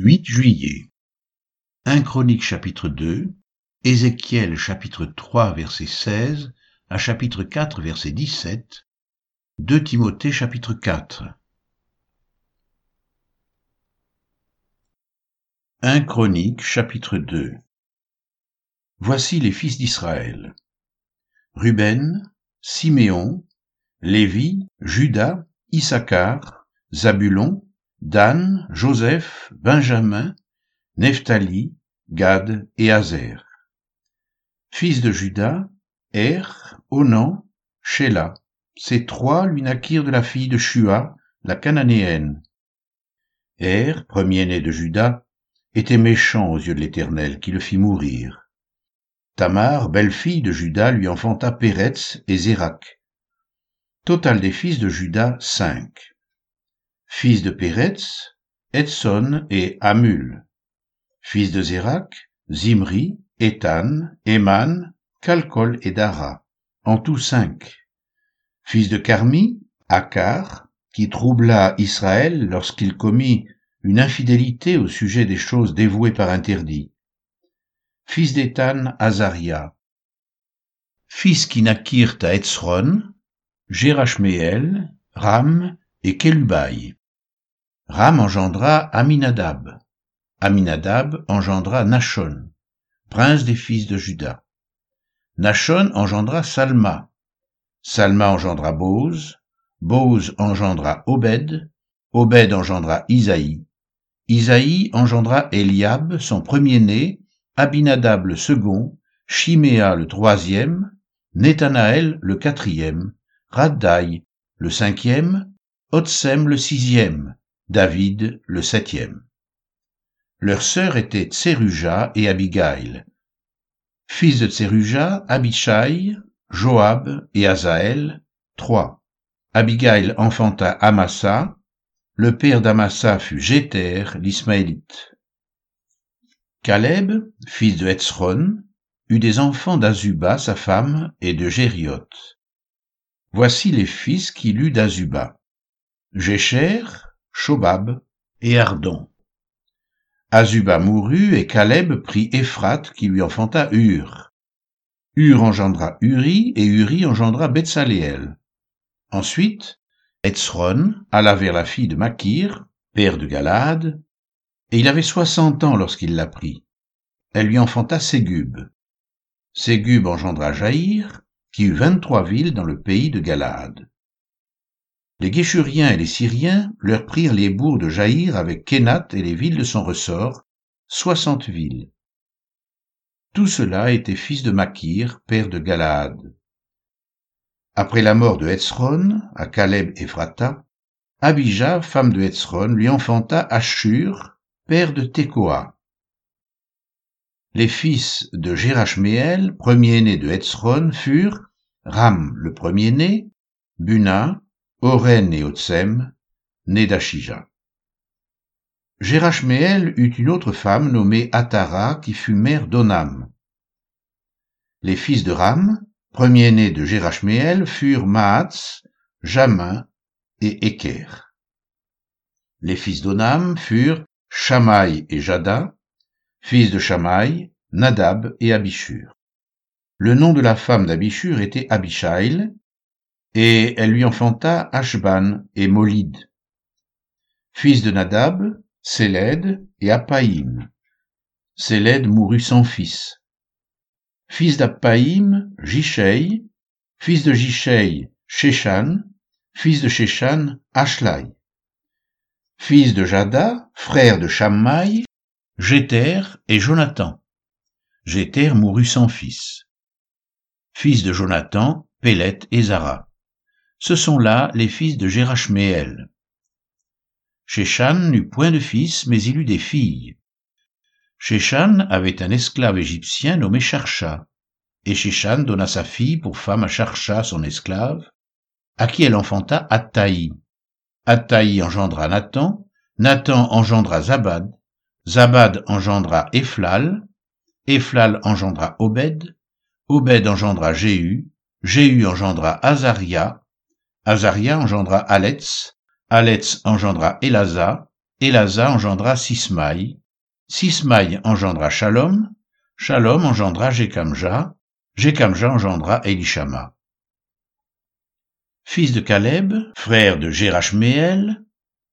8 juillet. 1 Chronique chapitre 2, Ézéchiel chapitre 3 verset 16 à chapitre 4 verset 17, 2 Timothée chapitre 4. 1 Chronique chapitre 2 Voici les fils d'Israël. Ruben, Siméon, Lévi, Judas, Issachar, Zabulon, Dan, Joseph, Benjamin, Nephtali, Gad et Azer. Fils de Judas, Er, Onan, Sheila. Ces trois lui naquirent de la fille de Shua, la cananéenne. Er, premier-né de Judas, était méchant aux yeux de l'Éternel, qui le fit mourir. Tamar, belle-fille de Judas, lui enfanta Péretz et Zérak. Total des fils de Judas, cinq fils de Péretz, Edson et Amul, fils de Zérak, Zimri, Ethan, Eman, Kalkol et Dara, en tout cinq, fils de Carmi, Akar, qui troubla Israël lorsqu'il commit une infidélité au sujet des choses dévouées par interdit, fils d'Ethan, Azaria, fils qui naquirent à Etzron, Gérachméel, Ram et Kelubaï. Ram engendra Aminadab. Aminadab engendra Nachon, prince des fils de Juda. Nachon engendra Salma. Salma engendra Boz. Boz engendra Obed. Obed engendra Isaïe. Isaïe engendra Eliab, son premier-né, Abinadab le second, Chiméa le troisième, Néthanaël le quatrième, Raddaï le cinquième, Otsem le sixième, David le septième. Leur sœur était Tseruja et Abigail. Fils de Tseruja, Abishai, Joab et Azaël, trois. Abigail enfanta Amasa, le père d'Amasa fut Jéter, l'Ismaélite. Caleb, fils de Hetzron, eut des enfants d'Azuba, sa femme, et de Gérioth. Voici les fils qu'il eut d'Azuba. Jécher, Shobab et Ardon. Azuba mourut et Caleb prit Ephrate qui lui enfanta Hur. Hur engendra Uri et Uri engendra Betsaléel. Ensuite, Etzron alla vers la fille de Makir, père de Galade, et il avait soixante ans lorsqu'il la prit. Elle lui enfanta Ségub. Ségub engendra Jaïr, qui eut vingt-trois villes dans le pays de Galade. Les Guéchuriens et les Syriens leur prirent les bourgs de Jaïr avec Kénat et les villes de son ressort, soixante villes. Tout cela était fils de Makir, père de Galaad. Après la mort de Hetzron, à Caleb Ephrata, Abijah, femme de Hetzron, lui enfanta Ashur, père de Tekoa. Les fils de Gérachméel, premier-né de Hetzron, furent Ram, le premier-né, Buna, Oren et Otsem, nés d'Achija. Gérachméel eut une autre femme nommée Atara qui fut mère d'Onam. Les fils de Ram, premier-nés de Gérachméel, furent Maats, Jamin et Eker. Les fils d'Onam furent Shamaï et Jada, fils de Shamaï, Nadab et Abishur. Le nom de la femme d'Abishur était Abishaïl, et elle lui enfanta Ashban et Molid. Fils de Nadab, Séled et Apaïm. Séled mourut sans fils. Fils d'Apaïm, Jishei, fils de Jishei, Shechan, fils de Shechan, Ashlai. Fils de Jada, frère de Shammai, Jéter et Jonathan. Jéter mourut sans fils. Fils de Jonathan, Pélet et Zara. Ce sont là les fils de Gérachméel. Shechan n'eut point de fils, mais il eut des filles. Shechan avait un esclave égyptien nommé Charcha, et Shechan donna sa fille pour femme à Charcha, son esclave, à qui elle enfanta Attaï. Attaï engendra Nathan, Nathan engendra Zabad, Zabad engendra Ephlal, Ephlal engendra Obed, Obed engendra Jéhu, Jéhu engendra Azaria, Azaria engendra Aletz, Aletz engendra Elaza, Elasa engendra Sismaï, Sismaï engendra Shalom, Shalom engendra Jekamja, Jekamja engendra Elishama. Fils de Caleb, frère de Gérachméel,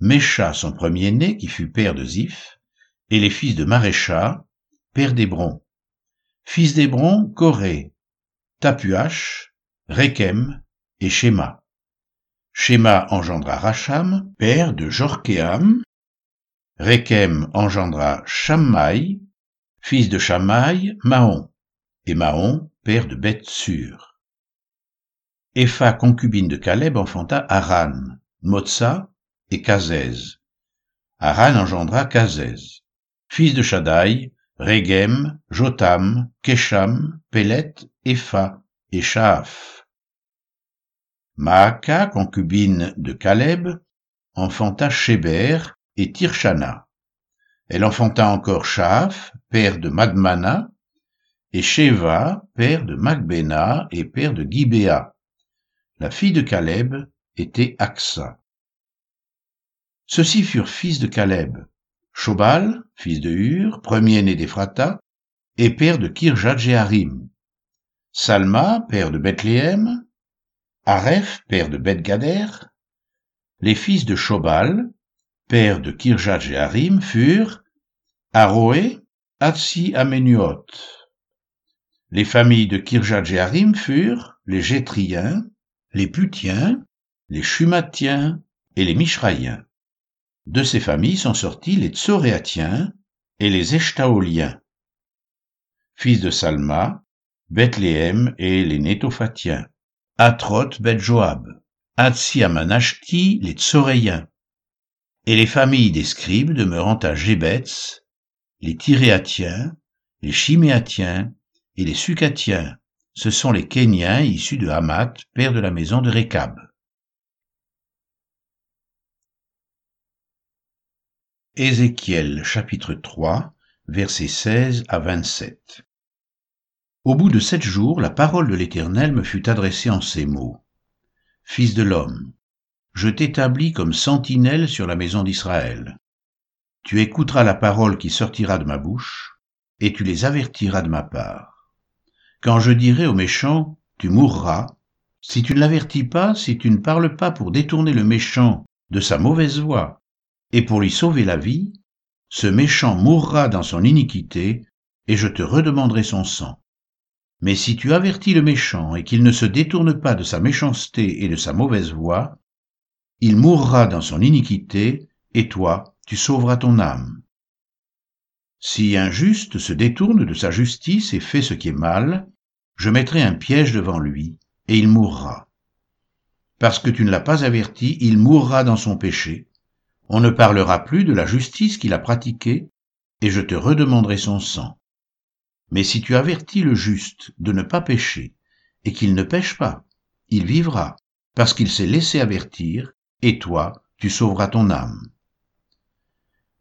Mécha son premier-né qui fut père de Ziph, et les fils de Marécha, père d'Hébron. Fils d'Hébron, Corée, Tapuach, Rekem et Shema. Shema engendra Racham, père de Jorkeam. Rekem engendra Shammai, fils de Shammai, Mahon, et Mahon, père de Beth-Sur. Epha, concubine de Caleb, enfanta Haran, Motsa et Kazez. Haran engendra Kazez, fils de Shaddai, Regem, Jotam, Kesham, Pelet, Epha et Shaaf. Maaka, concubine de Caleb, enfanta Sheber et Tirshana. Elle enfanta encore Shaaf, père de Madmana, et Sheva, père de Magbena et père de Gibéa. La fille de Caleb était Aksa. Ceux-ci furent fils de Caleb, Shobal, fils de Hur, premier-né d'Ephrata, et père de Kirjat Jeharim. Salma, père de Bethléem, Aref, père de Beth-Gader. Les fils de Shobal, père de Kirjat Jeharim, furent Aroé, Atsi Amenuot. Les familles de Kirjat Jeharim furent les Jétriens, les Putiens, les Shumatiens et les Mishraïens. De ces familles sont sortis les Tsoréatiens et les Eshtaoliens. Fils de Salma, Bethléem et les Nétophatiens, Atrot Bet-Joab, Amanashti, les Tsoréiens, et les familles des scribes demeurant à Jébetz, les Tyréatiens, les Chiméatiens et les Sucatiens, ce sont les Kéniens issus de Hamath, père de la maison de Récab. Ézéchiel chapitre 3 versets 16 à 27 Au bout de sept jours, la parole de l'Éternel me fut adressée en ces mots. Fils de l'homme, je t'établis comme sentinelle sur la maison d'Israël. Tu écouteras la parole qui sortira de ma bouche, et tu les avertiras de ma part. Quand je dirai aux méchants, tu mourras, si tu ne l'avertis pas, si tu ne parles pas pour détourner le méchant de sa mauvaise voie, et pour lui sauver la vie, ce méchant mourra dans son iniquité, et je te redemanderai son sang. Mais si tu avertis le méchant et qu'il ne se détourne pas de sa méchanceté et de sa mauvaise voie, il mourra dans son iniquité, et toi, tu sauveras ton âme. Si un juste se détourne de sa justice et fait ce qui est mal, je mettrai un piège devant lui, et il mourra. Parce que tu ne l'as pas averti, il mourra dans son péché, on ne parlera plus de la justice qu'il a pratiquée, et je te redemanderai son sang. Mais si tu avertis le juste de ne pas pécher, et qu'il ne pêche pas, il vivra, parce qu'il s'est laissé avertir, et toi, tu sauveras ton âme.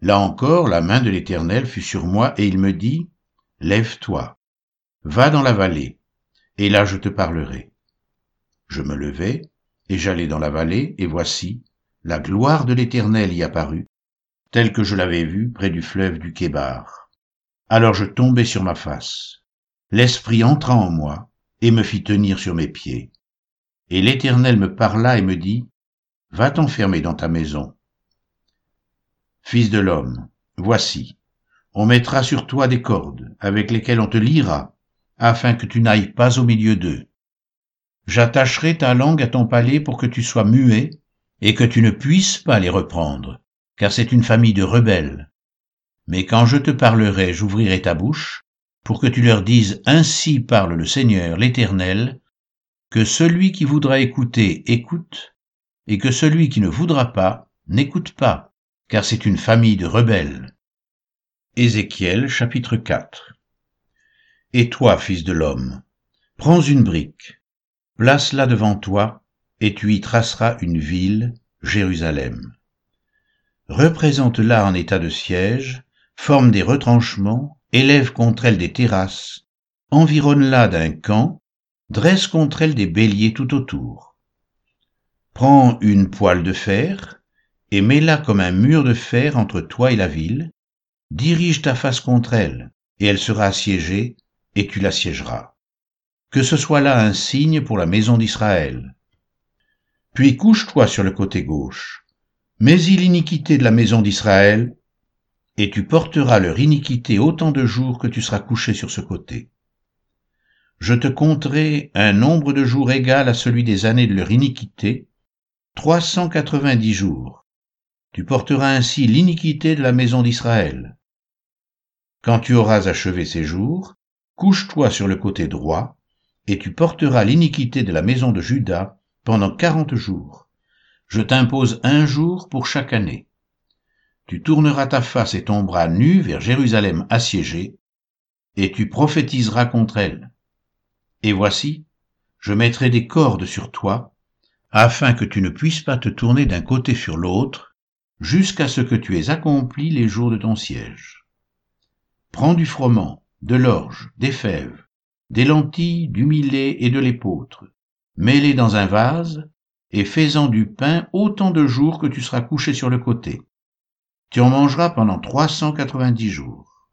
Là encore, la main de l'Éternel fut sur moi, et il me dit, Lève-toi, va dans la vallée, et là je te parlerai. Je me levai, et j'allai dans la vallée, et voici, la gloire de l'Éternel y apparut, telle que je l'avais vue près du fleuve du Kébar. Alors je tombai sur ma face. L'Esprit entra en moi et me fit tenir sur mes pieds. Et l'Éternel me parla et me dit, Va t'enfermer dans ta maison. Fils de l'homme, voici, on mettra sur toi des cordes avec lesquelles on te liera, afin que tu n'ailles pas au milieu d'eux. J'attacherai ta langue à ton palais pour que tu sois muet et que tu ne puisses pas les reprendre, car c'est une famille de rebelles. Mais quand je te parlerai, j'ouvrirai ta bouche, pour que tu leur dises Ainsi parle le Seigneur l'Éternel, que celui qui voudra écouter écoute, et que celui qui ne voudra pas n'écoute pas, car c'est une famille de rebelles. Ézéchiel chapitre 4 Et toi, fils de l'homme, prends une brique, place-la devant toi, et tu y traceras une ville, Jérusalem. Représente-la en état de siège, forme des retranchements, élève contre elle des terrasses, environne-la d'un camp, dresse contre elle des béliers tout autour. Prends une poêle de fer, et mets-la comme un mur de fer entre toi et la ville, dirige ta face contre elle, et elle sera assiégée, et tu l'assiégeras. Que ce soit là un signe pour la maison d'Israël. Puis couche-toi sur le côté gauche, mets-y l'iniquité de la maison d'Israël, et tu porteras leur iniquité autant de jours que tu seras couché sur ce côté. Je te compterai un nombre de jours égal à celui des années de leur iniquité, trois cent quatre-vingt-dix jours. Tu porteras ainsi l'iniquité de la maison d'Israël. Quand tu auras achevé ces jours, couche-toi sur le côté droit, et tu porteras l'iniquité de la maison de Juda pendant quarante jours. Je t'impose un jour pour chaque année. Tu tourneras ta face et ton bras nu vers Jérusalem assiégée, et tu prophétiseras contre elle. Et voici, je mettrai des cordes sur toi, afin que tu ne puisses pas te tourner d'un côté sur l'autre, jusqu'à ce que tu aies accompli les jours de ton siège. Prends du froment, de l'orge, des fèves, des lentilles, du millet et de l'épeautre, mets-les dans un vase, et fais-en du pain autant de jours que tu seras couché sur le côté. Tu en mangeras pendant trois cent quatre-vingt-dix jours.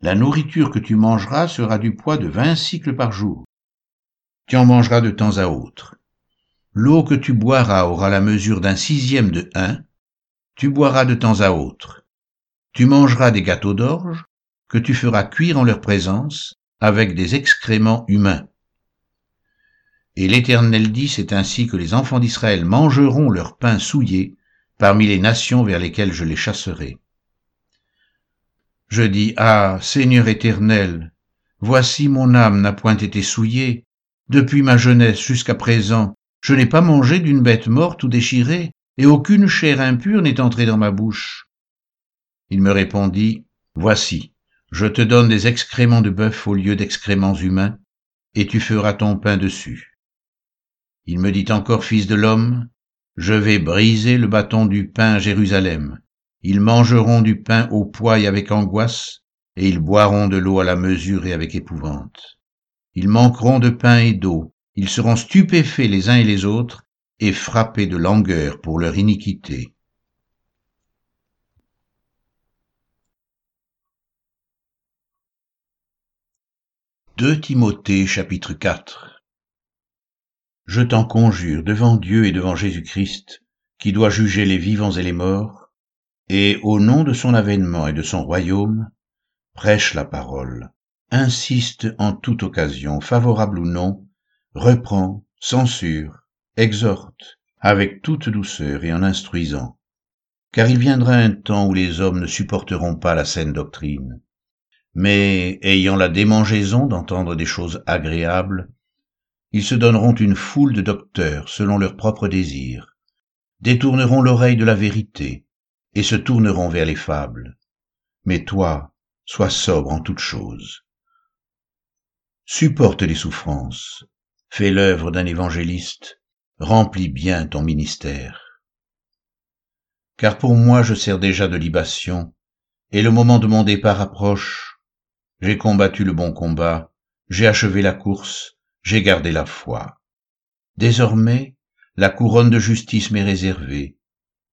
La nourriture que tu mangeras sera du poids de vingt cycles par jour. Tu en mangeras de temps à autre. L'eau que tu boiras aura la mesure d'un sixième de un. Tu boiras de temps à autre. Tu mangeras des gâteaux d'orge que tu feras cuire en leur présence avec des excréments humains. Et l'Éternel dit, c'est ainsi que les enfants d'Israël mangeront leur pain souillé parmi les nations vers lesquelles je les chasserai. Je dis, Ah, Seigneur éternel, voici mon âme n'a point été souillée, depuis ma jeunesse jusqu'à présent, je n'ai pas mangé d'une bête morte ou déchirée, et aucune chair impure n'est entrée dans ma bouche. Il me répondit, Voici, je te donne des excréments de bœuf au lieu d'excréments humains, et tu feras ton pain dessus. Il me dit encore, Fils de l'homme, je vais briser le bâton du pain à Jérusalem. Ils mangeront du pain au poids avec angoisse, et ils boiront de l'eau à la mesure et avec épouvante. Ils manqueront de pain et d'eau, ils seront stupéfaits les uns et les autres, et frappés de langueur pour leur iniquité. 2 Timothée chapitre 4 Je t'en conjure devant Dieu et devant Jésus-Christ, qui doit juger les vivants et les morts, et au nom de son avènement et de son royaume, prêche la parole, insiste en toute occasion, favorable ou non, reprend, censure, exhorte, avec toute douceur et en instruisant. Car il viendra un temps où les hommes ne supporteront pas la saine doctrine, mais ayant la démangeaison d'entendre des choses agréables, ils se donneront une foule de docteurs selon leurs propres désirs, détourneront l'oreille de la vérité, et se tourneront vers les fables. Mais toi, sois sobre en toutes choses. Supporte les souffrances, fais l'œuvre d'un évangéliste, remplis bien ton ministère. Car pour moi je sers déjà de libation, et le moment de mon départ approche, j'ai combattu le bon combat, j'ai achevé la course, j'ai gardé la foi. Désormais, la couronne de justice m'est réservée.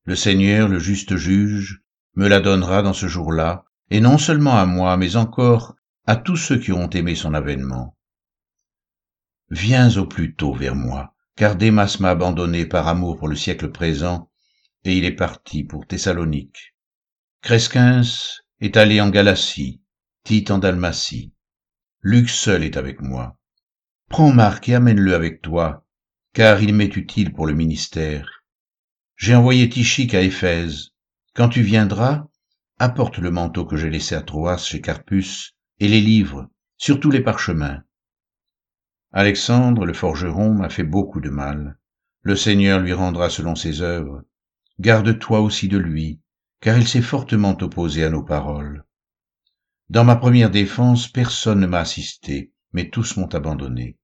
Le Seigneur, le juste juge, me la donnera dans ce jour-là, et non seulement à moi, mais encore à tous ceux qui ont aimé son avènement. Viens au plus tôt vers moi, car Démas m'a abandonné par amour pour le siècle présent, et il est parti pour Thessalonique. Cresquens est allé en Galatie, Tite en Dalmatie. Luc seul est avec moi. Prends Marc et amène-le avec toi, car il m'est utile pour le ministère. J'ai envoyé Tichique à Éphèse. Quand tu viendras, apporte le manteau que j'ai laissé à Troas chez Carpus, et les livres, surtout les parchemins. Alexandre, le forgeron, m'a fait beaucoup de mal. Le Seigneur lui rendra selon ses œuvres. Garde-toi aussi de lui, car il s'est fortement opposé à nos paroles. Dans ma première défense, personne ne m'a assisté, mais tous m'ont abandonné.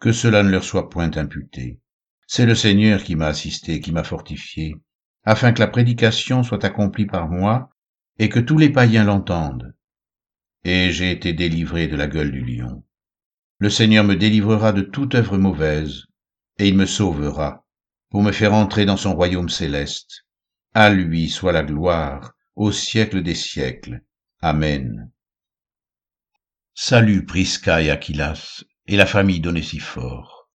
Que cela ne leur soit point imputé. C'est le Seigneur qui m'a assisté, qui m'a fortifié, afin que la prédication soit accomplie par moi, et que tous les païens l'entendent. Et j'ai été délivré de la gueule du lion. Le Seigneur me délivrera de toute œuvre mauvaise, et il me sauvera, pour me faire entrer dans son royaume céleste, À lui soit la gloire, au siècle des siècles. Amen. Salut Prisca et Aquilas, et la famille d'Onésiphore.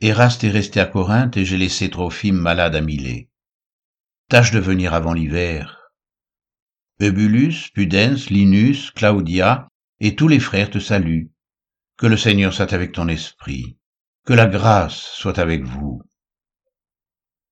Eraste est resté à Corinthe et j'ai laissé Trophime malade à Milet. Tâche de venir avant l'hiver. Eubulus, Pudens, Linus, Claudia et tous les frères te saluent. Que le Seigneur soit avec ton esprit. Que la grâce soit avec vous.